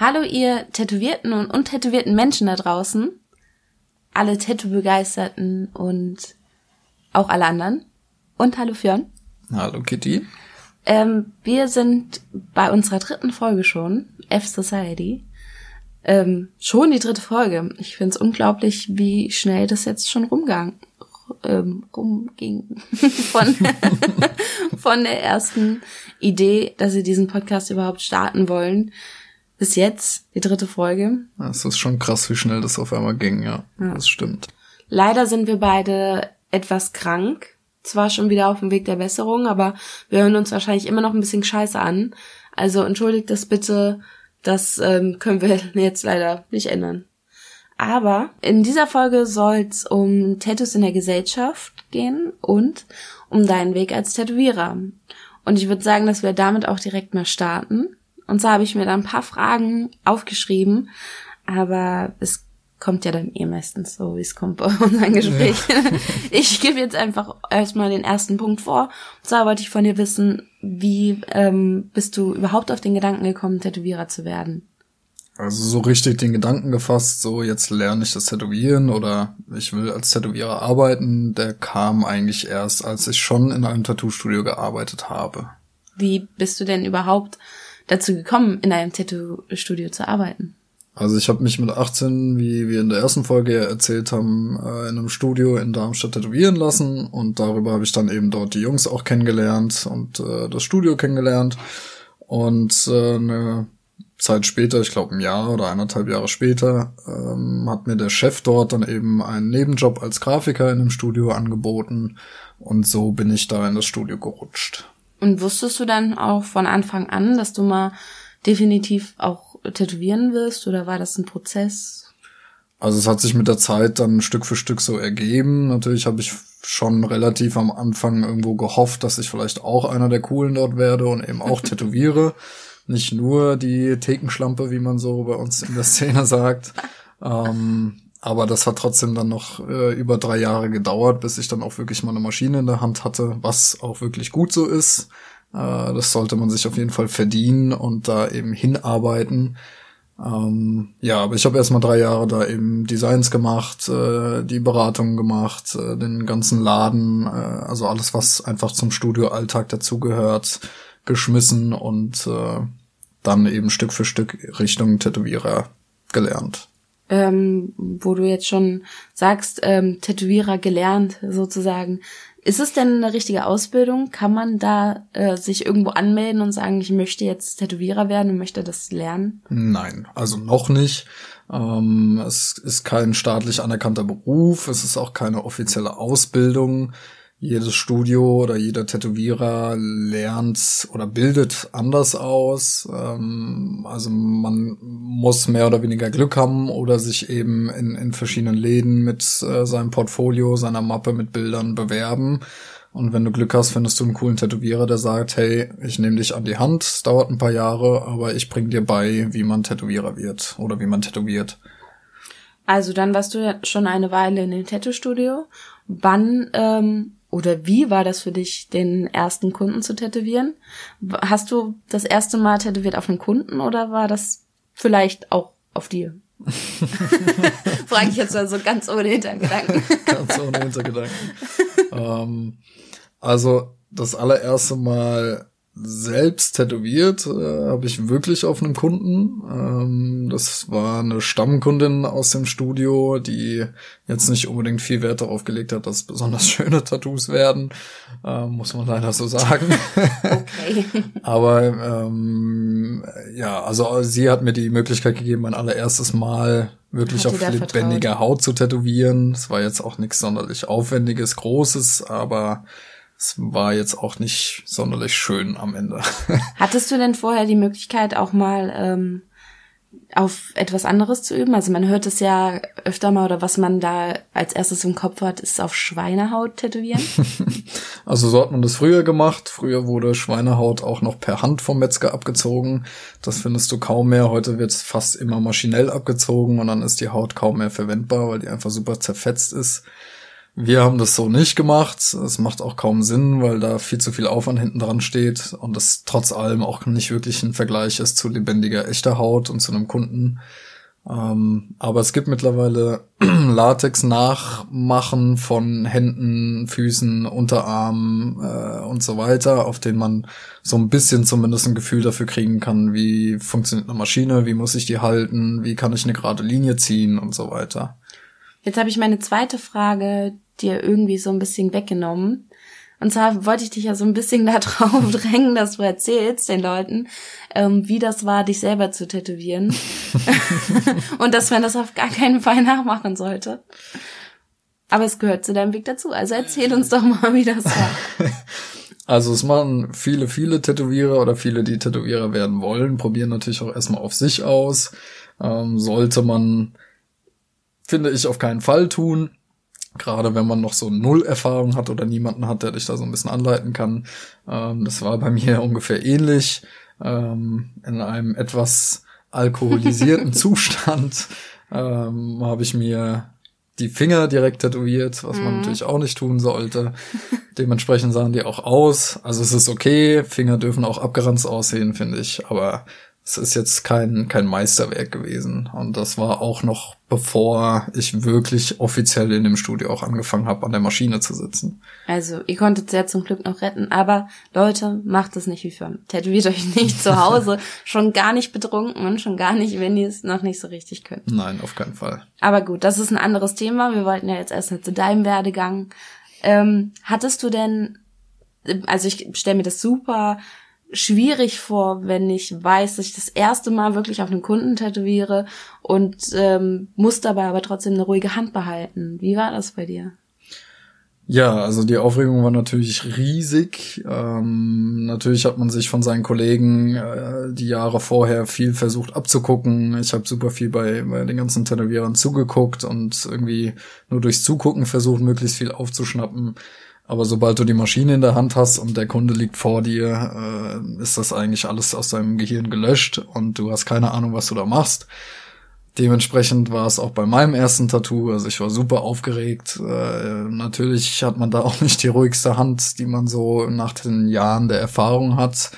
Hallo ihr tätowierten und untätowierten Menschen da draußen, alle Tattoo-Begeisterten und auch alle anderen. Und hallo Fionn. Hallo Kitty. Ähm, wir sind bei unserer dritten Folge schon, F Society. Ähm, schon die dritte Folge. Ich finde es unglaublich, wie schnell das jetzt schon rumgang, ähm, rumging. von, von der ersten Idee, dass sie diesen Podcast überhaupt starten wollen, bis jetzt, die dritte Folge. Es ist schon krass, wie schnell das auf einmal ging, ja. ja. Das stimmt. Leider sind wir beide etwas krank. Zwar schon wieder auf dem Weg der Besserung, aber wir hören uns wahrscheinlich immer noch ein bisschen scheiße an. Also entschuldigt das bitte. Das ähm, können wir jetzt leider nicht ändern. Aber in dieser Folge soll es um Tattoos in der Gesellschaft gehen und um deinen Weg als Tätowierer. Und ich würde sagen, dass wir damit auch direkt mal starten. Und so habe ich mir da ein paar Fragen aufgeschrieben, aber es kommt ja dann eh meistens so, wie es kommt bei unseren Gesprächen. Ja. Ich gebe jetzt einfach erstmal den ersten Punkt vor. Und zwar wollte ich von dir wissen, wie ähm, bist du überhaupt auf den Gedanken gekommen, Tätowierer zu werden? Also so richtig den Gedanken gefasst, so jetzt lerne ich das Tätowieren oder ich will als Tätowierer arbeiten, der kam eigentlich erst, als ich schon in einem Tattoo-Studio gearbeitet habe. Wie bist du denn überhaupt dazu gekommen, in einem Tattoo-Studio zu arbeiten? Also ich habe mich mit 18, wie wir in der ersten Folge erzählt haben, äh, in einem Studio in Darmstadt tätowieren lassen und darüber habe ich dann eben dort die Jungs auch kennengelernt und äh, das Studio kennengelernt und äh, eine Zeit später, ich glaube ein Jahr oder eineinhalb Jahre später, ähm, hat mir der Chef dort dann eben einen Nebenjob als Grafiker in dem Studio angeboten und so bin ich da in das Studio gerutscht. Und wusstest du dann auch von Anfang an, dass du mal definitiv auch tätowieren wirst oder war das ein Prozess? Also es hat sich mit der Zeit dann Stück für Stück so ergeben. Natürlich habe ich schon relativ am Anfang irgendwo gehofft, dass ich vielleicht auch einer der Coolen dort werde und eben auch tätowiere. Nicht nur die Thekenschlampe, wie man so bei uns in der Szene sagt. ähm, aber das hat trotzdem dann noch äh, über drei Jahre gedauert, bis ich dann auch wirklich mal eine Maschine in der Hand hatte, was auch wirklich gut so ist. Äh, das sollte man sich auf jeden Fall verdienen und da eben hinarbeiten. Ähm, ja, aber ich habe erst mal drei Jahre da eben Designs gemacht, äh, die Beratungen gemacht, äh, den ganzen Laden, äh, also alles, was einfach zum Studioalltag dazugehört, geschmissen und äh, dann eben Stück für Stück Richtung Tätowierer gelernt ähm, wo du jetzt schon sagst, ähm, Tätowierer gelernt sozusagen. Ist es denn eine richtige Ausbildung? Kann man da äh, sich irgendwo anmelden und sagen, ich möchte jetzt Tätowierer werden und möchte das lernen? Nein, also noch nicht. Ähm, es ist kein staatlich anerkannter Beruf, es ist auch keine offizielle Ausbildung jedes Studio oder jeder Tätowierer lernt oder bildet anders aus. Ähm, also man muss mehr oder weniger Glück haben oder sich eben in, in verschiedenen Läden mit äh, seinem Portfolio, seiner Mappe mit Bildern bewerben. Und wenn du Glück hast, findest du einen coolen Tätowierer, der sagt, hey, ich nehme dich an die Hand, dauert ein paar Jahre, aber ich bring dir bei, wie man Tätowierer wird oder wie man tätowiert. Also dann warst du ja schon eine Weile in dem Tattoo-Studio. Wann ähm, oder wie war das für dich, den ersten Kunden zu tätowieren? Hast du das erste Mal tätowiert auf einen Kunden oder war das vielleicht auch auf dir? Frage ich jetzt mal so ganz ohne Hintergedanken. ganz ohne Hintergedanken. ähm, also das allererste Mal selbst tätowiert äh, habe ich wirklich auf einem Kunden. Ähm, das war eine Stammkundin aus dem Studio, die jetzt nicht unbedingt viel Wert darauf gelegt hat, dass besonders schöne Tattoos werden, äh, muss man leider so sagen. Okay. Aber ähm, ja, also sie hat mir die Möglichkeit gegeben, mein allererstes Mal wirklich auf lebendiger Haut zu tätowieren. Es war jetzt auch nichts sonderlich Aufwendiges, Großes, aber es war jetzt auch nicht sonderlich schön am Ende. Hattest du denn vorher die Möglichkeit, auch mal ähm, auf etwas anderes zu üben? Also man hört es ja öfter mal oder was man da als erstes im Kopf hat, ist auf Schweinehaut tätowieren. also so hat man das früher gemacht. Früher wurde Schweinehaut auch noch per Hand vom Metzger abgezogen. Das findest du kaum mehr. Heute wird es fast immer maschinell abgezogen und dann ist die Haut kaum mehr verwendbar, weil die einfach super zerfetzt ist. Wir haben das so nicht gemacht. Es macht auch kaum Sinn, weil da viel zu viel Aufwand hinten dran steht und das trotz allem auch nicht wirklich ein Vergleich ist zu lebendiger echter Haut und zu einem Kunden. Ähm, aber es gibt mittlerweile Latex-Nachmachen von Händen, Füßen, Unterarmen äh, und so weiter, auf denen man so ein bisschen zumindest ein Gefühl dafür kriegen kann, wie funktioniert eine Maschine, wie muss ich die halten, wie kann ich eine gerade Linie ziehen und so weiter. Jetzt habe ich meine zweite Frage dir irgendwie so ein bisschen weggenommen. Und zwar wollte ich dich ja so ein bisschen da drauf drängen, dass du erzählst den Leuten, ähm, wie das war, dich selber zu tätowieren. und dass man das auf gar keinen Fall nachmachen sollte. Aber es gehört zu deinem Weg dazu. Also erzähl uns doch mal, wie das war. Also es machen viele, viele Tätowierer oder viele, die Tätowierer werden wollen, probieren natürlich auch erstmal auf sich aus. Ähm, sollte man, finde ich, auf keinen Fall tun. Gerade wenn man noch so null Erfahrung hat oder niemanden hat, der dich da so ein bisschen anleiten kann. Ähm, das war bei mir ungefähr ähnlich. Ähm, in einem etwas alkoholisierten Zustand ähm, habe ich mir die Finger direkt tätowiert, was man mhm. natürlich auch nicht tun sollte. Dementsprechend sahen die auch aus. Also es ist okay, Finger dürfen auch abgeranzt aussehen, finde ich, aber es ist jetzt kein, kein Meisterwerk gewesen. Und das war auch noch bevor ich wirklich offiziell in dem Studio auch angefangen habe, an der Maschine zu sitzen. Also, ihr konntet sehr zum Glück noch retten. Aber Leute, macht es nicht wie für Tätowiert euch nicht zu Hause. schon gar nicht betrunken und schon gar nicht, wenn ihr es noch nicht so richtig könnt. Nein, auf keinen Fall. Aber gut, das ist ein anderes Thema. Wir wollten ja jetzt erst zu deinem Werdegang. Ähm, hattest du denn, also ich stelle mir das super schwierig vor, wenn ich weiß, dass ich das erste Mal wirklich auf einen Kunden tätowiere und ähm, muss dabei aber trotzdem eine ruhige Hand behalten. Wie war das bei dir? Ja, also die Aufregung war natürlich riesig. Ähm, natürlich hat man sich von seinen Kollegen äh, die Jahre vorher viel versucht abzugucken. Ich habe super viel bei, bei den ganzen Tätowierern zugeguckt und irgendwie nur durchs Zugucken versucht, möglichst viel aufzuschnappen. Aber sobald du die Maschine in der Hand hast und der Kunde liegt vor dir, äh, ist das eigentlich alles aus deinem Gehirn gelöscht und du hast keine Ahnung, was du da machst. Dementsprechend war es auch bei meinem ersten Tattoo. Also ich war super aufgeregt. Äh, natürlich hat man da auch nicht die ruhigste Hand, die man so nach den Jahren der Erfahrung hat.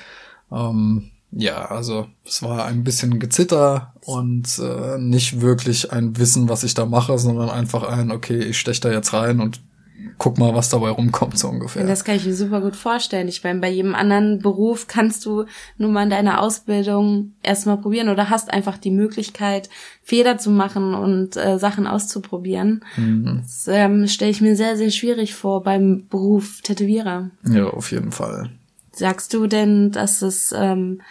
Ähm, ja, also es war ein bisschen Gezitter und äh, nicht wirklich ein Wissen, was ich da mache, sondern einfach ein, okay, ich stech da jetzt rein und guck mal, was dabei rumkommt, so ungefähr. Das kann ich mir super gut vorstellen. Ich meine, bei jedem anderen Beruf kannst du nur mal in deiner Ausbildung erstmal probieren oder hast einfach die Möglichkeit, Fehler zu machen und äh, Sachen auszuprobieren. Mhm. Das ähm, stelle ich mir sehr, sehr schwierig vor beim Beruf Tätowierer. Ja, auf jeden Fall. Sagst du denn, dass es ähm,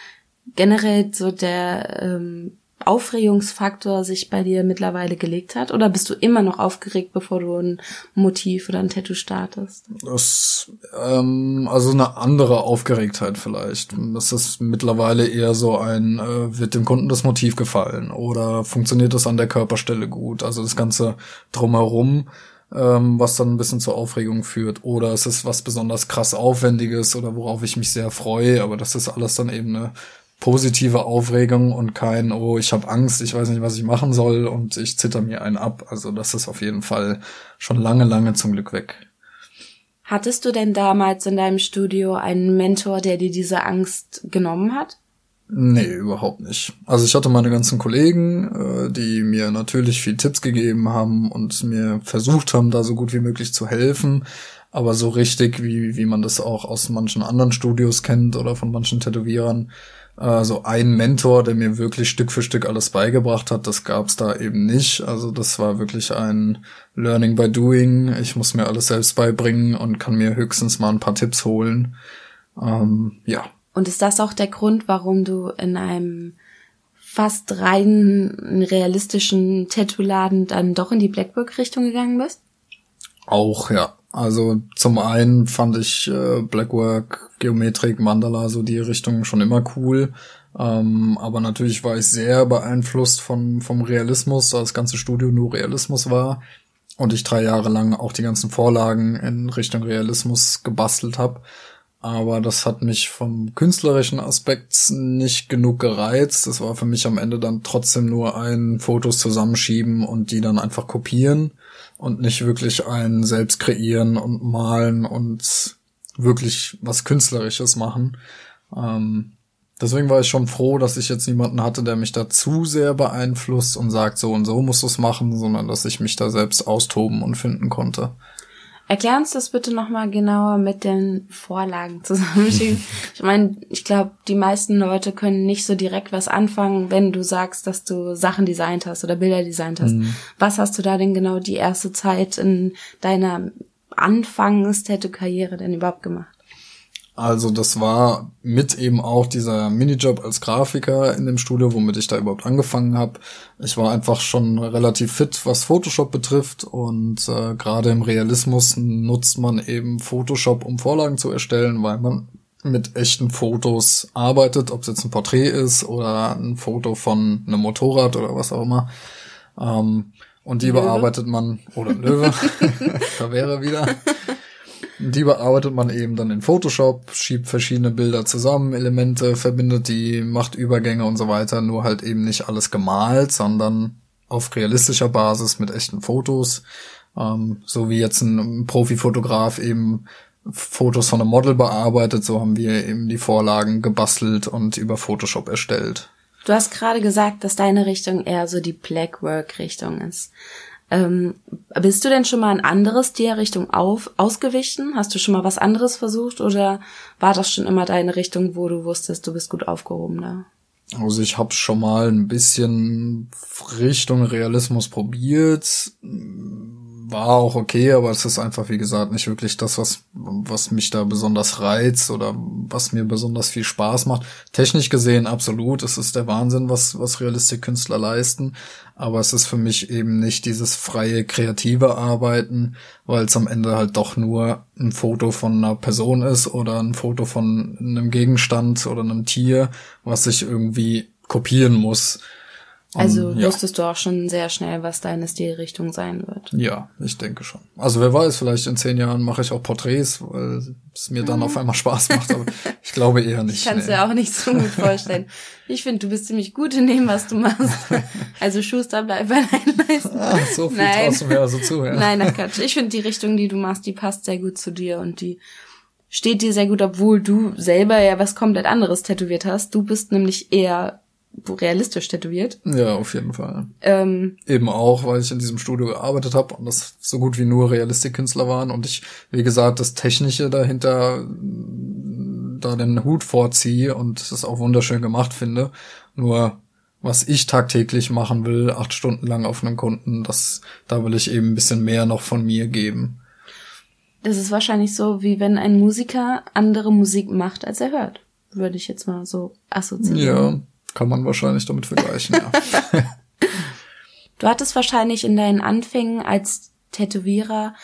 generell so der ähm, Aufregungsfaktor sich bei dir mittlerweile gelegt hat? Oder bist du immer noch aufgeregt, bevor du ein Motiv oder ein Tattoo startest? Das, ähm, also eine andere Aufgeregtheit vielleicht. Das ist mittlerweile eher so ein, äh, wird dem Kunden das Motiv gefallen? Oder funktioniert das an der Körperstelle gut? Also das Ganze drumherum ähm, was dann ein bisschen zur Aufregung führt. Oder es ist was besonders krass Aufwendiges oder worauf ich mich sehr freue, aber das ist alles dann eben eine positive Aufregung und kein, oh, ich habe Angst, ich weiß nicht, was ich machen soll und ich zitter mir einen ab. Also das ist auf jeden Fall schon lange, lange zum Glück weg. Hattest du denn damals in deinem Studio einen Mentor, der dir diese Angst genommen hat? Nee, überhaupt nicht. Also ich hatte meine ganzen Kollegen, äh, die mir natürlich viel Tipps gegeben haben und mir versucht haben, da so gut wie möglich zu helfen. Aber so richtig, wie, wie man das auch aus manchen anderen Studios kennt oder von manchen Tätowierern, äh, so ein Mentor, der mir wirklich Stück für Stück alles beigebracht hat, das gab's da eben nicht. Also das war wirklich ein Learning by Doing. Ich muss mir alles selbst beibringen und kann mir höchstens mal ein paar Tipps holen. Ähm, ja. Und ist das auch der Grund, warum du in einem fast rein realistischen Tattoo-Laden dann doch in die Blackwork-Richtung gegangen bist? Auch, ja. Also zum einen fand ich äh, Blackwork, Geometrik, Mandala, so die Richtung schon immer cool. Ähm, aber natürlich war ich sehr beeinflusst von, vom Realismus, da das ganze Studio nur Realismus war. Und ich drei Jahre lang auch die ganzen Vorlagen in Richtung Realismus gebastelt habe. aber das hat mich vom künstlerischen Aspekt nicht genug gereizt. Das war für mich am Ende dann trotzdem nur ein Fotos zusammenschieben und die dann einfach kopieren und nicht wirklich ein selbst kreieren und malen und wirklich was Künstlerisches machen. Ähm, deswegen war ich schon froh, dass ich jetzt niemanden hatte, der mich da zu sehr beeinflusst und sagt, so und so musst du es machen, sondern dass ich mich da selbst austoben und finden konnte. Erklär uns das bitte nochmal genauer mit den Vorlagen zusammenschieben. ich meine, ich glaube, die meisten Leute können nicht so direkt was anfangen, wenn du sagst, dass du Sachen designt hast oder Bilder designt hast. Mhm. Was hast du da denn genau die erste Zeit in deiner Anfangs-Tattoo-Karriere denn überhaupt gemacht? Also das war mit eben auch dieser Minijob als Grafiker in dem Studio, womit ich da überhaupt angefangen habe. Ich war einfach schon relativ fit, was Photoshop betrifft und äh, gerade im Realismus nutzt man eben Photoshop, um Vorlagen zu erstellen, weil man mit echten Fotos arbeitet, ob es jetzt ein Porträt ist oder ein Foto von einem Motorrad oder was auch immer. Ähm, und die Löwe. bearbeitet man, oder Löwe, da wäre wieder. Die bearbeitet man eben dann in Photoshop, schiebt verschiedene Bilder zusammen, Elemente, verbindet die, macht Übergänge und so weiter, nur halt eben nicht alles gemalt, sondern auf realistischer Basis mit echten Fotos, ähm, so wie jetzt ein Profifotograf eben Fotos von einem Model bearbeitet, so haben wir eben die Vorlagen gebastelt und über Photoshop erstellt. Du hast gerade gesagt, dass deine Richtung eher so die Blackwork-Richtung ist. Ähm, bist du denn schon mal ein anderes der Richtung auf, ausgewichen? Hast du schon mal was anderes versucht oder war das schon immer deine Richtung, wo du wusstest, du bist gut aufgehoben da? Also ich habe schon mal ein bisschen Richtung Realismus probiert war auch okay, aber es ist einfach, wie gesagt, nicht wirklich das, was, was mich da besonders reizt oder was mir besonders viel Spaß macht. Technisch gesehen absolut, es ist der Wahnsinn, was, was Realistikkünstler leisten, aber es ist für mich eben nicht dieses freie, kreative Arbeiten, weil es am Ende halt doch nur ein Foto von einer Person ist oder ein Foto von einem Gegenstand oder einem Tier, was ich irgendwie kopieren muss. Also um, ja. wusstest du auch schon sehr schnell, was deine Stilrichtung sein wird. Ja, ich denke schon. Also wer weiß, vielleicht in zehn Jahren mache ich auch Porträts, weil es mir dann mhm. auf einmal Spaß macht, aber ich glaube eher nicht. Ich kann es nee. ja auch nicht so gut vorstellen. Ich finde, du bist ziemlich gut in dem, was du machst. Also Schuster, bleib bei deinen Leisten. Ah, so viel Nein. traust du mir also zu, ja. Nein, ach Quatsch. Ich finde, die Richtung, die du machst, die passt sehr gut zu dir und die steht dir sehr gut, obwohl du selber ja was komplett anderes tätowiert hast. Du bist nämlich eher realistisch tätowiert. Ja, auf jeden Fall. Ähm, Eben auch, weil ich in diesem Studio gearbeitet habe und das so gut wie nur Realistikkünstler waren und ich, wie gesagt, das Technische dahinter da den Hut vorziehe und das auch wunderschön gemacht finde. Nur was ich tagtäglich machen will, acht Stunden lang auf einem Kunden, das, da will ich eben ein bisschen mehr noch von mir geben. Das ist wahrscheinlich so, wie wenn ein Musiker andere Musik macht, als er hört. Würde ich jetzt mal so assoziieren. Ja, kann man wahrscheinlich damit vergleichen, ja. du hattest wahrscheinlich in deinen Anfängen als Tätowierer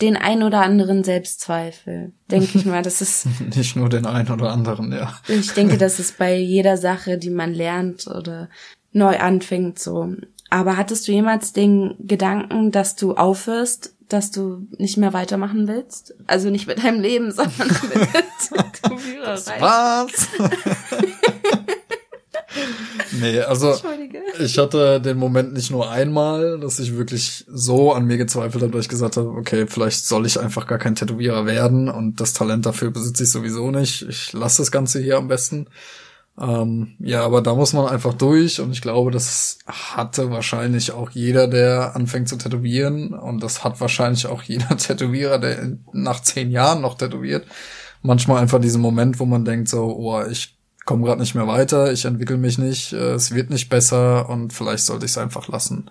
den ein oder anderen Selbstzweifel. Denke ich mal, das ist. Nicht nur den ein oder anderen, ja. Ich denke, das ist bei jeder Sache, die man lernt oder neu anfängt, so. Aber hattest du jemals den Gedanken, dass du aufhörst, dass du nicht mehr weitermachen willst? Also nicht mit deinem Leben, sondern mit der Tätowiererei. Was? Nee, also ich hatte den Moment nicht nur einmal, dass ich wirklich so an mir gezweifelt habe, dass ich gesagt habe, okay, vielleicht soll ich einfach gar kein Tätowierer werden und das Talent dafür besitze ich sowieso nicht. Ich lasse das Ganze hier am besten. Ähm, ja, aber da muss man einfach durch und ich glaube, das hatte wahrscheinlich auch jeder, der anfängt zu tätowieren und das hat wahrscheinlich auch jeder Tätowierer, der nach zehn Jahren noch tätowiert. Manchmal einfach diesen Moment, wo man denkt so, oh, ich komme gerade nicht mehr weiter, ich entwickle mich nicht, äh, es wird nicht besser und vielleicht sollte ich es einfach lassen.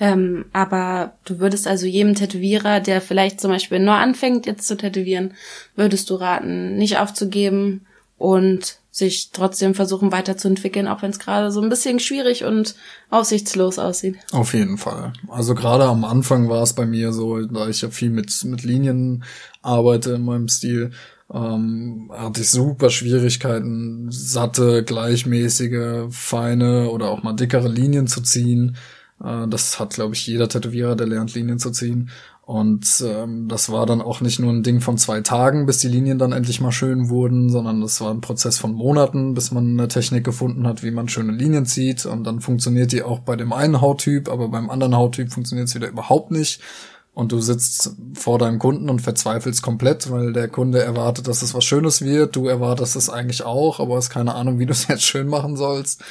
Ähm, aber du würdest also jedem Tätowierer, der vielleicht zum Beispiel nur anfängt jetzt zu tätowieren, würdest du raten, nicht aufzugeben und sich trotzdem versuchen weiterzuentwickeln, auch wenn es gerade so ein bisschen schwierig und aussichtslos aussieht. Auf jeden Fall. Also gerade am Anfang war es bei mir so, da ich ja viel mit, mit Linien arbeite in meinem Stil, ähm, hatte ich super Schwierigkeiten, satte, gleichmäßige, feine oder auch mal dickere Linien zu ziehen. Äh, das hat, glaube ich, jeder Tätowierer, der lernt, Linien zu ziehen. Und ähm, das war dann auch nicht nur ein Ding von zwei Tagen, bis die Linien dann endlich mal schön wurden, sondern das war ein Prozess von Monaten, bis man eine Technik gefunden hat, wie man schöne Linien zieht. Und dann funktioniert die auch bei dem einen Hauttyp, aber beim anderen Hauttyp funktioniert es wieder überhaupt nicht. Und du sitzt vor deinem Kunden und verzweifelst komplett, weil der Kunde erwartet, dass es was Schönes wird. Du erwartest es eigentlich auch, aber hast keine Ahnung, wie du es jetzt schön machen sollst.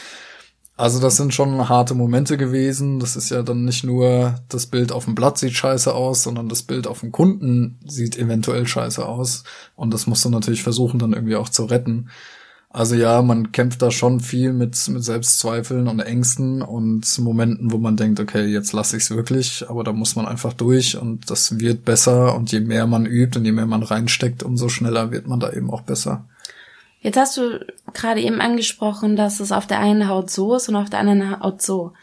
Also das sind schon harte Momente gewesen. Das ist ja dann nicht nur das Bild auf dem Blatt sieht scheiße aus, sondern das Bild auf dem Kunden sieht eventuell scheiße aus. Und das musst du natürlich versuchen dann irgendwie auch zu retten. Also ja, man kämpft da schon viel mit, mit Selbstzweifeln und Ängsten und Momenten, wo man denkt, okay, jetzt lasse ich es wirklich, aber da muss man einfach durch und das wird besser und je mehr man übt und je mehr man reinsteckt, umso schneller wird man da eben auch besser. Jetzt hast du gerade eben angesprochen, dass es auf der einen Haut so ist und auf der anderen Haut so.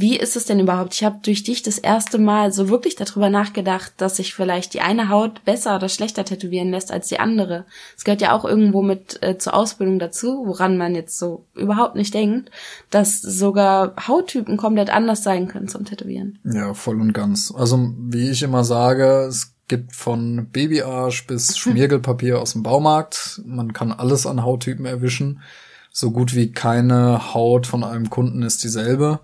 Wie ist es denn überhaupt? Ich habe durch dich das erste Mal so wirklich darüber nachgedacht, dass sich vielleicht die eine Haut besser oder schlechter tätowieren lässt als die andere. Es gehört ja auch irgendwo mit äh, zur Ausbildung dazu, woran man jetzt so überhaupt nicht denkt, dass sogar Hauttypen komplett anders sein können zum Tätowieren. Ja, voll und ganz. Also wie ich immer sage, es gibt von Babyarsch bis Schmiergelpapier aus dem Baumarkt. Man kann alles an Hauttypen erwischen. So gut wie keine Haut von einem Kunden ist dieselbe.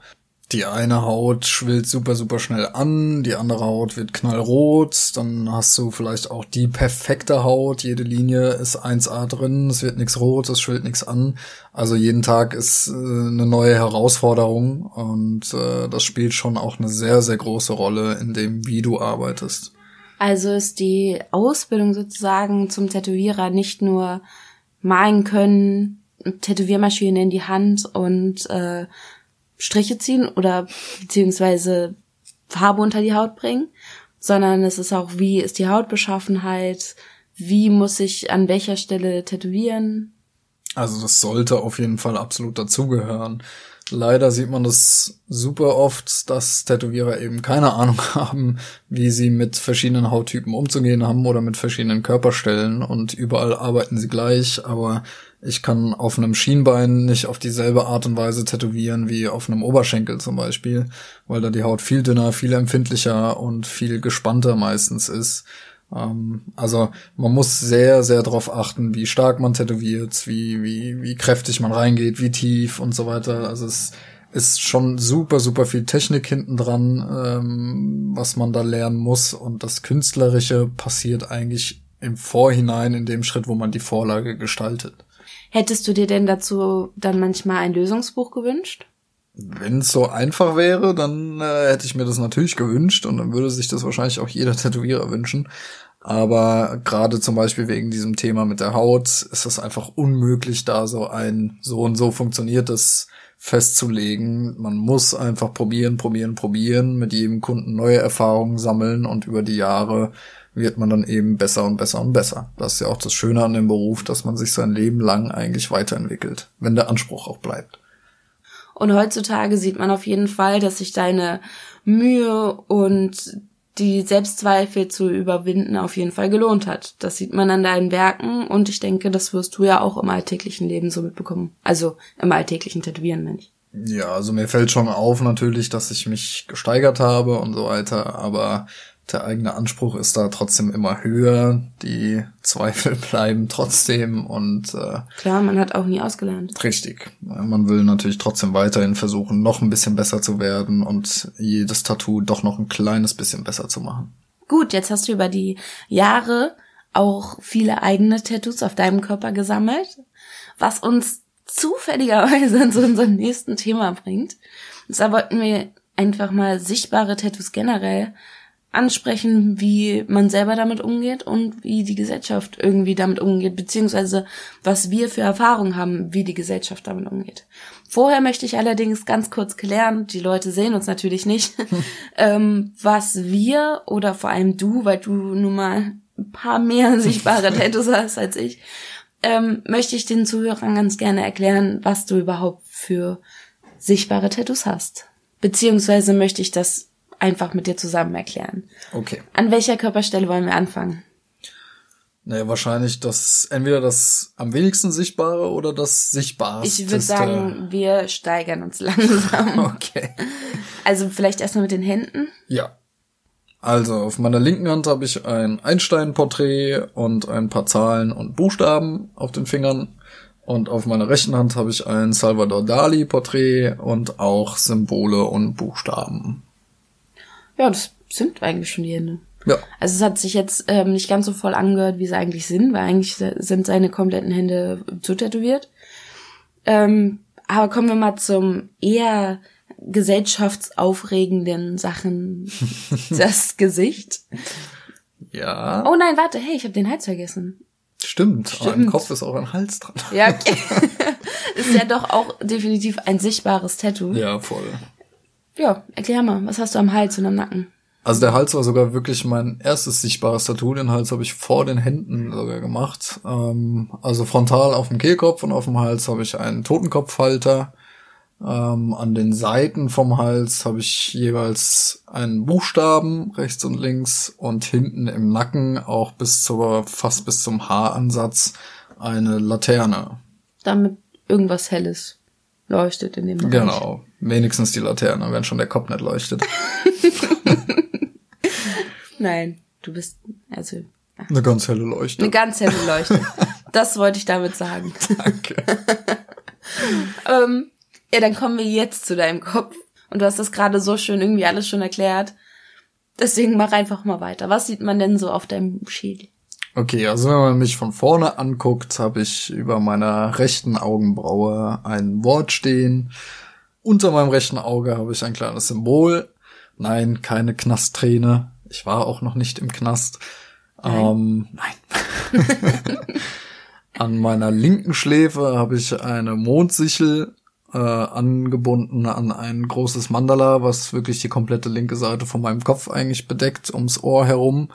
Die eine Haut schwillt super, super schnell an, die andere Haut wird knallrot, dann hast du vielleicht auch die perfekte Haut, jede Linie ist 1A drin, es wird nichts rot, es schwillt nichts an. Also jeden Tag ist äh, eine neue Herausforderung und äh, das spielt schon auch eine sehr, sehr große Rolle in dem, wie du arbeitest. Also ist die Ausbildung sozusagen zum Tätowierer nicht nur malen können, Tätowiermaschine in die Hand und äh, Striche ziehen oder beziehungsweise Farbe unter die Haut bringen, sondern es ist auch, wie ist die Hautbeschaffenheit, wie muss ich an welcher Stelle tätowieren. Also das sollte auf jeden Fall absolut dazugehören. Leider sieht man das super oft, dass Tätowierer eben keine Ahnung haben, wie sie mit verschiedenen Hauttypen umzugehen haben oder mit verschiedenen Körperstellen und überall arbeiten sie gleich, aber ich kann auf einem Schienbein nicht auf dieselbe Art und Weise tätowieren wie auf einem Oberschenkel zum Beispiel, weil da die Haut viel dünner, viel empfindlicher und viel gespannter meistens ist. Ähm, also man muss sehr, sehr darauf achten, wie stark man tätowiert, wie, wie, wie kräftig man reingeht, wie tief und so weiter. Also es ist schon super, super viel Technik hinten dran, ähm, was man da lernen muss. Und das Künstlerische passiert eigentlich im Vorhinein in dem Schritt, wo man die Vorlage gestaltet. Hättest du dir denn dazu dann manchmal ein Lösungsbuch gewünscht? Wenn es so einfach wäre, dann äh, hätte ich mir das natürlich gewünscht und dann würde sich das wahrscheinlich auch jeder Tätowierer wünschen. Aber gerade zum Beispiel wegen diesem Thema mit der Haut ist es einfach unmöglich, da so ein so und so funktioniert es festzulegen. Man muss einfach probieren, probieren, probieren, mit jedem Kunden neue Erfahrungen sammeln und über die Jahre wird man dann eben besser und besser und besser. Das ist ja auch das Schöne an dem Beruf, dass man sich sein Leben lang eigentlich weiterentwickelt, wenn der Anspruch auch bleibt. Und heutzutage sieht man auf jeden Fall, dass sich deine Mühe und die Selbstzweifel zu überwinden auf jeden Fall gelohnt hat. Das sieht man an deinen Werken und ich denke, das wirst du ja auch im alltäglichen Leben so mitbekommen. Also im alltäglichen Tätowieren, Mensch. Ja, also mir fällt schon auf natürlich, dass ich mich gesteigert habe und so weiter, aber der eigene Anspruch ist da trotzdem immer höher, die Zweifel bleiben trotzdem und äh, klar, man hat auch nie ausgelernt. Richtig, man will natürlich trotzdem weiterhin versuchen, noch ein bisschen besser zu werden und jedes Tattoo doch noch ein kleines bisschen besser zu machen. Gut, jetzt hast du über die Jahre auch viele eigene Tattoos auf deinem Körper gesammelt, was uns zufälligerweise zu unserem nächsten Thema bringt. Und zwar wollten wir einfach mal sichtbare Tattoos generell ansprechen, wie man selber damit umgeht und wie die Gesellschaft irgendwie damit umgeht, beziehungsweise was wir für Erfahrungen haben, wie die Gesellschaft damit umgeht. Vorher möchte ich allerdings ganz kurz klären, die Leute sehen uns natürlich nicht, ähm, was wir oder vor allem du, weil du nun mal ein paar mehr sichtbare Tattoos hast als ich, ähm, möchte ich den Zuhörern ganz gerne erklären, was du überhaupt für sichtbare Tattoos hast. Beziehungsweise möchte ich das einfach mit dir zusammen erklären. Okay. An welcher Körperstelle wollen wir anfangen? Naja, wahrscheinlich das, entweder das am wenigsten sichtbare oder das sichtbarste. Ich würde sagen, wir steigern uns langsam. okay. Also vielleicht erstmal mit den Händen. Ja. Also auf meiner linken Hand habe ich ein Einstein-Porträt und ein paar Zahlen und Buchstaben auf den Fingern. Und auf meiner rechten Hand habe ich ein Salvador Dali-Porträt und auch Symbole und Buchstaben. Ja, das sind eigentlich schon die Hände. Ja. Also es hat sich jetzt ähm, nicht ganz so voll angehört, wie sie eigentlich sind, weil eigentlich sind seine kompletten Hände zutätowiert. Ähm, aber kommen wir mal zum eher gesellschaftsaufregenden Sachen. das Gesicht. Ja. Oh nein, warte, hey, ich habe den Hals vergessen. Stimmt, Stimmt. aber im Kopf ist auch ein Hals dran. Ja, okay. ist ja doch auch definitiv ein sichtbares Tattoo. Ja, voll. Ja, erklär mal, was hast du am Hals und am Nacken? Also der Hals war sogar wirklich mein erstes sichtbares Tattoo. Den Hals habe ich vor den Händen sogar gemacht. Ähm, also frontal auf dem Kehlkopf und auf dem Hals habe ich einen Totenkopfhalter. Ähm, an den Seiten vom Hals habe ich jeweils einen Buchstaben rechts und links und hinten im Nacken auch bis zur fast bis zum Haaransatz eine Laterne. Damit irgendwas Helles leuchtet in dem Bereich. Genau, wenigstens die Laterne, wenn schon der Kopf nicht leuchtet. Nein, du bist also Eine ganz helle Leuchte. eine ganz helle Leuchte. das wollte ich damit sagen. Danke. Ähm, ja, dann kommen wir jetzt zu deinem Kopf. Und du hast das gerade so schön irgendwie alles schon erklärt. Deswegen mach einfach mal weiter. Was sieht man denn so auf deinem Schädel? Okay, also wenn man mich von vorne anguckt, habe ich über meiner rechten Augenbraue ein Wort stehen. Unter meinem rechten Auge habe ich ein kleines Symbol. Nein, keine Knastträne. Ich war auch noch nicht im Knast. Nein. Ähm, nein. An meiner linken Schläfe habe ich eine Mondsichel äh, angebunden an ein großes Mandala, was wirklich die komplette linke Seite von meinem Kopf eigentlich bedeckt, ums Ohr herum.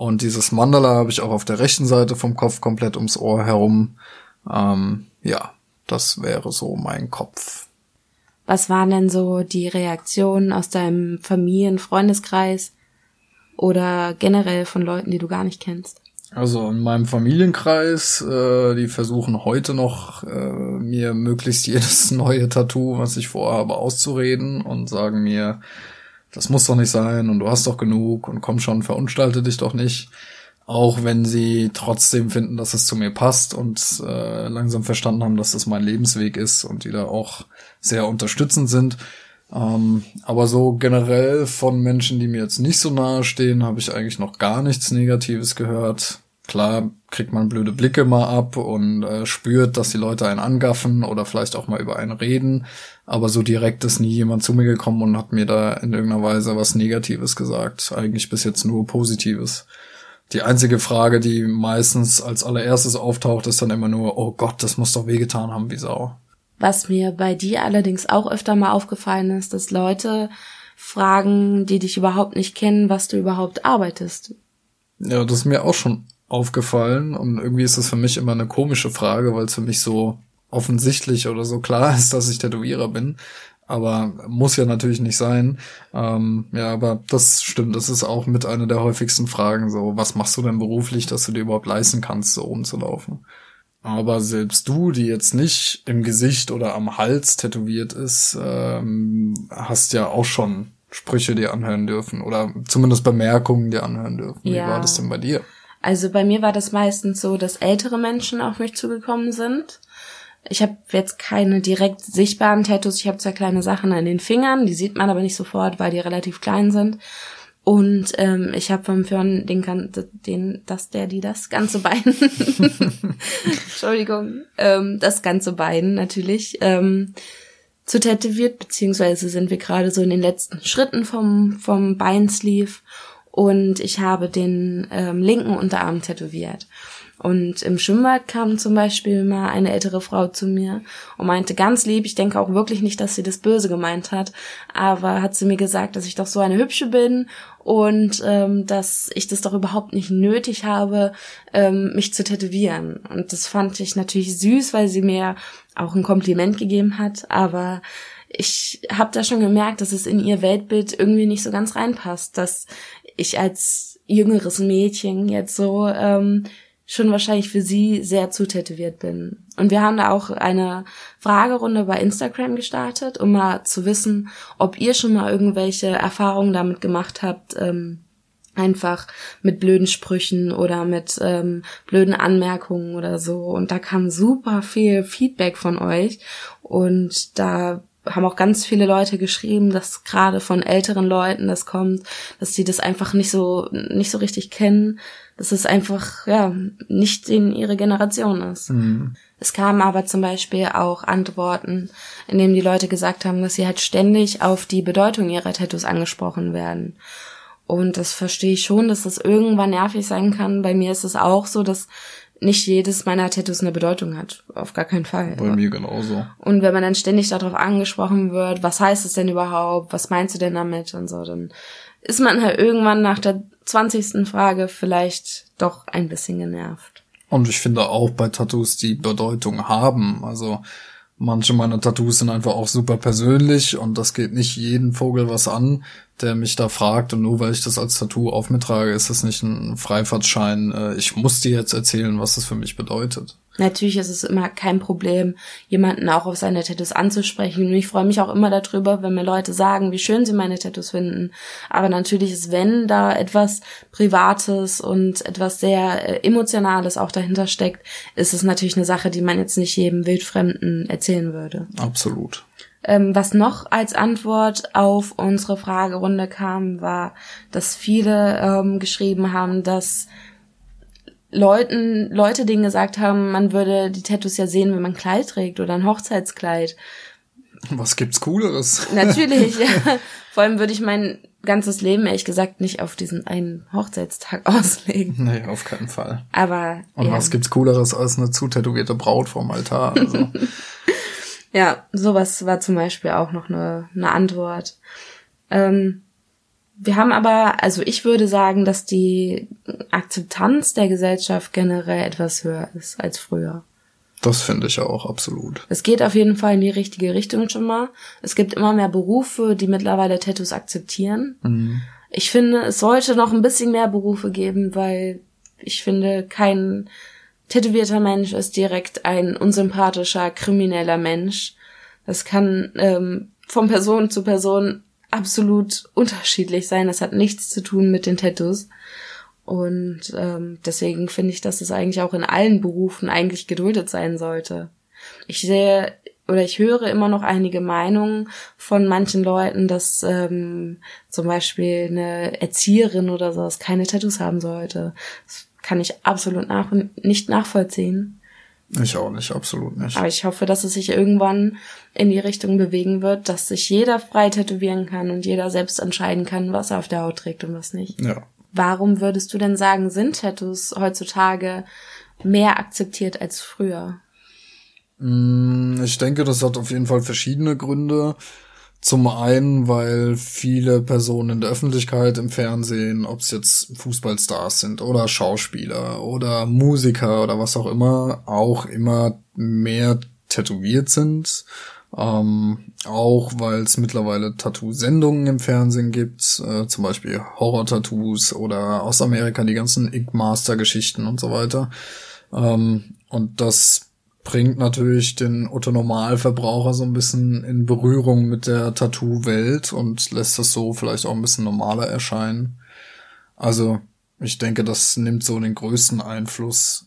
Und dieses Mandala habe ich auch auf der rechten Seite vom Kopf komplett ums Ohr herum. Ähm, ja, das wäre so mein Kopf. Was waren denn so die Reaktionen aus deinem Familien-, Freundeskreis oder generell von Leuten, die du gar nicht kennst? Also in meinem Familienkreis, äh, die versuchen heute noch, äh, mir möglichst jedes neue Tattoo, was ich vorhabe, auszureden und sagen mir, das muss doch nicht sein und du hast doch genug und komm schon, verunstalte dich doch nicht. Auch wenn sie trotzdem finden, dass es zu mir passt und äh, langsam verstanden haben, dass das mein Lebensweg ist und die da auch sehr unterstützend sind. Ähm, aber so generell von Menschen, die mir jetzt nicht so nahe stehen, habe ich eigentlich noch gar nichts Negatives gehört. Klar kriegt man blöde Blicke mal ab und äh, spürt, dass die Leute einen angaffen oder vielleicht auch mal über einen reden. Aber so direkt ist nie jemand zu mir gekommen und hat mir da in irgendeiner Weise was Negatives gesagt. Eigentlich bis jetzt nur Positives. Die einzige Frage, die meistens als allererstes auftaucht, ist dann immer nur, oh Gott, das muss doch wehgetan haben wie Sau. Was mir bei dir allerdings auch öfter mal aufgefallen ist, dass Leute fragen, die dich überhaupt nicht kennen, was du überhaupt arbeitest. Ja, das ist mir auch schon aufgefallen und irgendwie ist das für mich immer eine komische Frage, weil es für mich so offensichtlich oder so klar ist, dass ich Tätowierer bin. Aber muss ja natürlich nicht sein. Ähm, ja, aber das stimmt. Das ist auch mit einer der häufigsten Fragen. So, was machst du denn beruflich, dass du dir überhaupt leisten kannst, so rumzulaufen? Aber selbst du, die jetzt nicht im Gesicht oder am Hals tätowiert ist, ähm, hast ja auch schon Sprüche dir anhören dürfen oder zumindest Bemerkungen dir anhören dürfen. Wie Ja. war das denn bei dir? Also bei mir war das meistens so, dass ältere Menschen auf mich zugekommen sind. Ich habe jetzt keine direkt sichtbaren Tattoos. Ich habe zwar kleine Sachen an den Fingern, die sieht man aber nicht sofort, weil die relativ klein sind. Und ähm, ich habe vom Fjörn den, den, das, der, die, das ganze Bein. Entschuldigung. Ähm, das ganze Bein natürlich. Ähm, zu tätowiert, beziehungsweise sind wir gerade so in den letzten Schritten vom, vom Beinsleeve und ich habe den ähm, linken Unterarm tätowiert. Und im Schwimmbad kam zum Beispiel mal eine ältere Frau zu mir und meinte ganz lieb, ich denke auch wirklich nicht, dass sie das böse gemeint hat, aber hat sie mir gesagt, dass ich doch so eine hübsche bin und ähm, dass ich das doch überhaupt nicht nötig habe, ähm, mich zu tätowieren. Und das fand ich natürlich süß, weil sie mir auch ein Kompliment gegeben hat, aber ich habe da schon gemerkt, dass es in ihr Weltbild irgendwie nicht so ganz reinpasst, dass ich als jüngeres Mädchen jetzt so ähm, schon wahrscheinlich für sie sehr zutätowiert bin. Und wir haben da auch eine Fragerunde bei Instagram gestartet, um mal zu wissen, ob ihr schon mal irgendwelche Erfahrungen damit gemacht habt, ähm, einfach mit blöden Sprüchen oder mit ähm, blöden Anmerkungen oder so. Und da kam super viel Feedback von euch. Und da haben auch ganz viele Leute geschrieben, dass gerade von älteren Leuten das kommt, dass sie das einfach nicht so nicht so richtig kennen, dass es einfach ja nicht in ihre Generation ist. Mhm. Es kamen aber zum Beispiel auch Antworten, in denen die Leute gesagt haben, dass sie halt ständig auf die Bedeutung ihrer Tattoos angesprochen werden. Und das verstehe ich schon, dass das irgendwann nervig sein kann. Bei mir ist es auch so, dass nicht jedes meiner Tattoos eine Bedeutung hat. Auf gar keinen Fall. Bei mir genauso. Und wenn man dann ständig darauf angesprochen wird, was heißt es denn überhaupt? Was meinst du denn damit? Und so, dann ist man halt irgendwann nach der zwanzigsten Frage vielleicht doch ein bisschen genervt. Und ich finde auch bei Tattoos, die Bedeutung haben. Also manche meiner Tattoos sind einfach auch super persönlich und das geht nicht jeden Vogel was an der mich da fragt und nur weil ich das als Tattoo auf mir trage, ist das nicht ein Freifahrtschein. Äh, ich muss dir jetzt erzählen, was das für mich bedeutet. Natürlich ist es immer kein Problem, jemanden auch auf seine Tattoos anzusprechen. Und ich freue mich auch immer darüber, wenn mir Leute sagen, wie schön sie meine Tattoos finden. Aber natürlich ist, wenn da etwas Privates und etwas sehr äh, Emotionales auch dahinter steckt, ist es natürlich eine Sache, die man jetzt nicht jedem Wildfremden erzählen würde. Absolut. Ähm, was noch als Antwort auf unsere Fragerunde kam, war, dass viele ähm, geschrieben haben, dass Leuten, Leute denen gesagt haben, man würde die Tattoos ja sehen, wenn man ein Kleid trägt oder ein Hochzeitskleid. Was gibt's Cooleres? Natürlich, ja. Vor allem würde ich mein ganzes Leben, ehrlich gesagt, nicht auf diesen einen Hochzeitstag auslegen. Nee, auf keinen Fall. Aber. Und ja. was gibt's Cooleres als eine zutätowierte Braut vorm Altar? Also. Ja, sowas war zum Beispiel auch noch eine, eine Antwort. Ähm, wir haben aber, also ich würde sagen, dass die Akzeptanz der Gesellschaft generell etwas höher ist als früher. Das finde ich auch, absolut. Es geht auf jeden Fall in die richtige Richtung schon mal. Es gibt immer mehr Berufe, die mittlerweile Tattoos akzeptieren. Mhm. Ich finde, es sollte noch ein bisschen mehr Berufe geben, weil ich finde, kein tätowierter Mensch ist direkt ein unsympathischer, krimineller Mensch. Das kann ähm, von Person zu Person absolut unterschiedlich sein. Das hat nichts zu tun mit den Tattoos. Und ähm, deswegen finde ich, dass es eigentlich auch in allen Berufen eigentlich geduldet sein sollte. Ich sehe oder ich höre immer noch einige Meinungen von manchen Leuten, dass ähm, zum Beispiel eine Erzieherin oder sowas keine Tattoos haben sollte. Das kann ich absolut nach nicht nachvollziehen. Ich auch nicht, absolut nicht. Aber ich hoffe, dass es sich irgendwann in die Richtung bewegen wird, dass sich jeder frei tätowieren kann und jeder selbst entscheiden kann, was er auf der Haut trägt und was nicht. Ja. Warum würdest du denn sagen, sind Tattoos heutzutage mehr akzeptiert als früher? Mm, ich denke, das hat auf jeden Fall verschiedene Gründe. Zum einen, weil viele Personen in der Öffentlichkeit im Fernsehen, ob es jetzt Fußballstars sind oder Schauspieler oder Musiker oder was auch immer, auch immer mehr tätowiert sind. Ähm, auch weil es mittlerweile Tattoo-Sendungen im Fernsehen gibt, äh, zum Beispiel Horror-Tattoos oder aus Amerika die ganzen Ink Master-Geschichten und so weiter. Ähm, und das bringt natürlich den Otto-Normalverbraucher so ein bisschen in Berührung mit der Tattoo-Welt und lässt das so vielleicht auch ein bisschen normaler erscheinen. Also ich denke, das nimmt so den größten Einfluss.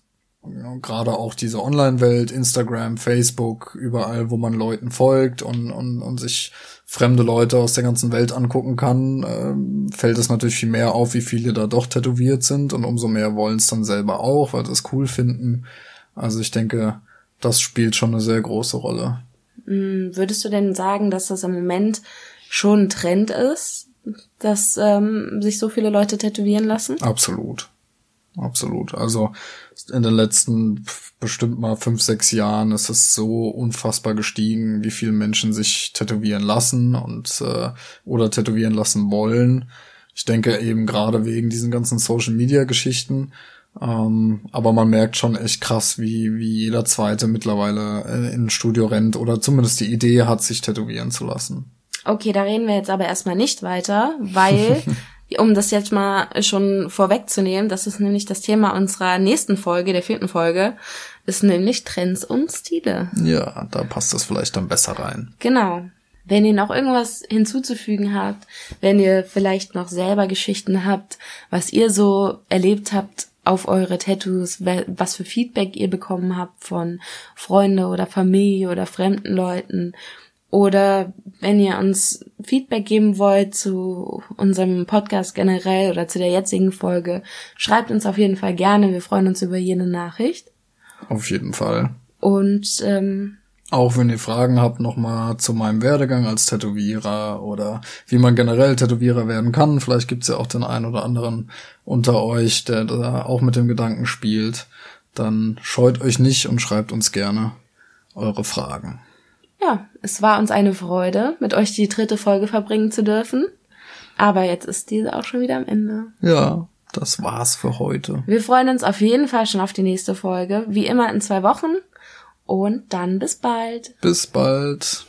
Gerade auch diese Online-Welt, Instagram, Facebook, überall, wo man Leuten folgt und, und, und sich fremde Leute aus der ganzen Welt angucken kann, ähm, fällt es natürlich viel mehr auf, wie viele da doch tätowiert sind und umso mehr wollen es dann selber auch, weil sie es cool finden. Also ich denke, das spielt schon eine sehr große Rolle. Mm, würdest du denn sagen, dass das im Moment schon ein Trend ist, dass ähm, sich so viele Leute tätowieren lassen? Absolut. Absolut. Also in den letzten bestimmt mal fünf, sechs Jahren ist es so unfassbar gestiegen, wie viele Menschen sich tätowieren lassen und äh, oder tätowieren lassen wollen. Ich denke eben gerade wegen diesen ganzen Social Media Geschichten ähm, aber man merkt schon echt krass, wie, wie jeder Zweite mittlerweile äh, in ein Studio rennt oder zumindest die Idee hat, sich tätowieren zu lassen. Okay, da reden wir jetzt aber erstmal nicht weiter, weil, um das jetzt mal schon vorwegzunehmen, das ist nämlich das Thema unserer nächsten Folge, der vierten Folge, ist nämlich Trends und Stile. Ja, da passt das vielleicht dann besser rein. Genau. Wenn ihr noch irgendwas hinzuzufügen habt, wenn ihr vielleicht noch selber Geschichten habt, was ihr so erlebt habt auf eure Tattoos, was für Feedback ihr bekommen habt von Freunde oder Familie oder fremden Leuten, oder wenn ihr uns Feedback geben wollt zu unserem Podcast generell oder zu der jetzigen Folge, schreibt uns auf jeden Fall gerne. Wir freuen uns über jede Nachricht. Auf jeden Fall. Und ähm, auch wenn ihr Fragen habt nochmal zu meinem Werdegang als Tätowierer oder wie man generell Tätowierer werden kann, vielleicht gibt's ja auch den einen oder anderen unter euch, der da auch mit dem Gedanken spielt, dann scheut euch nicht und schreibt uns gerne eure Fragen. Ja, es war uns eine Freude, mit euch die dritte Folge verbringen zu dürfen. Aber jetzt ist diese auch schon wieder am Ende. Ja, das war's für heute. Wir freuen uns auf jeden Fall schon auf die nächste Folge. Wie immer in zwei Wochen. Und dann bis bald. Bis bald.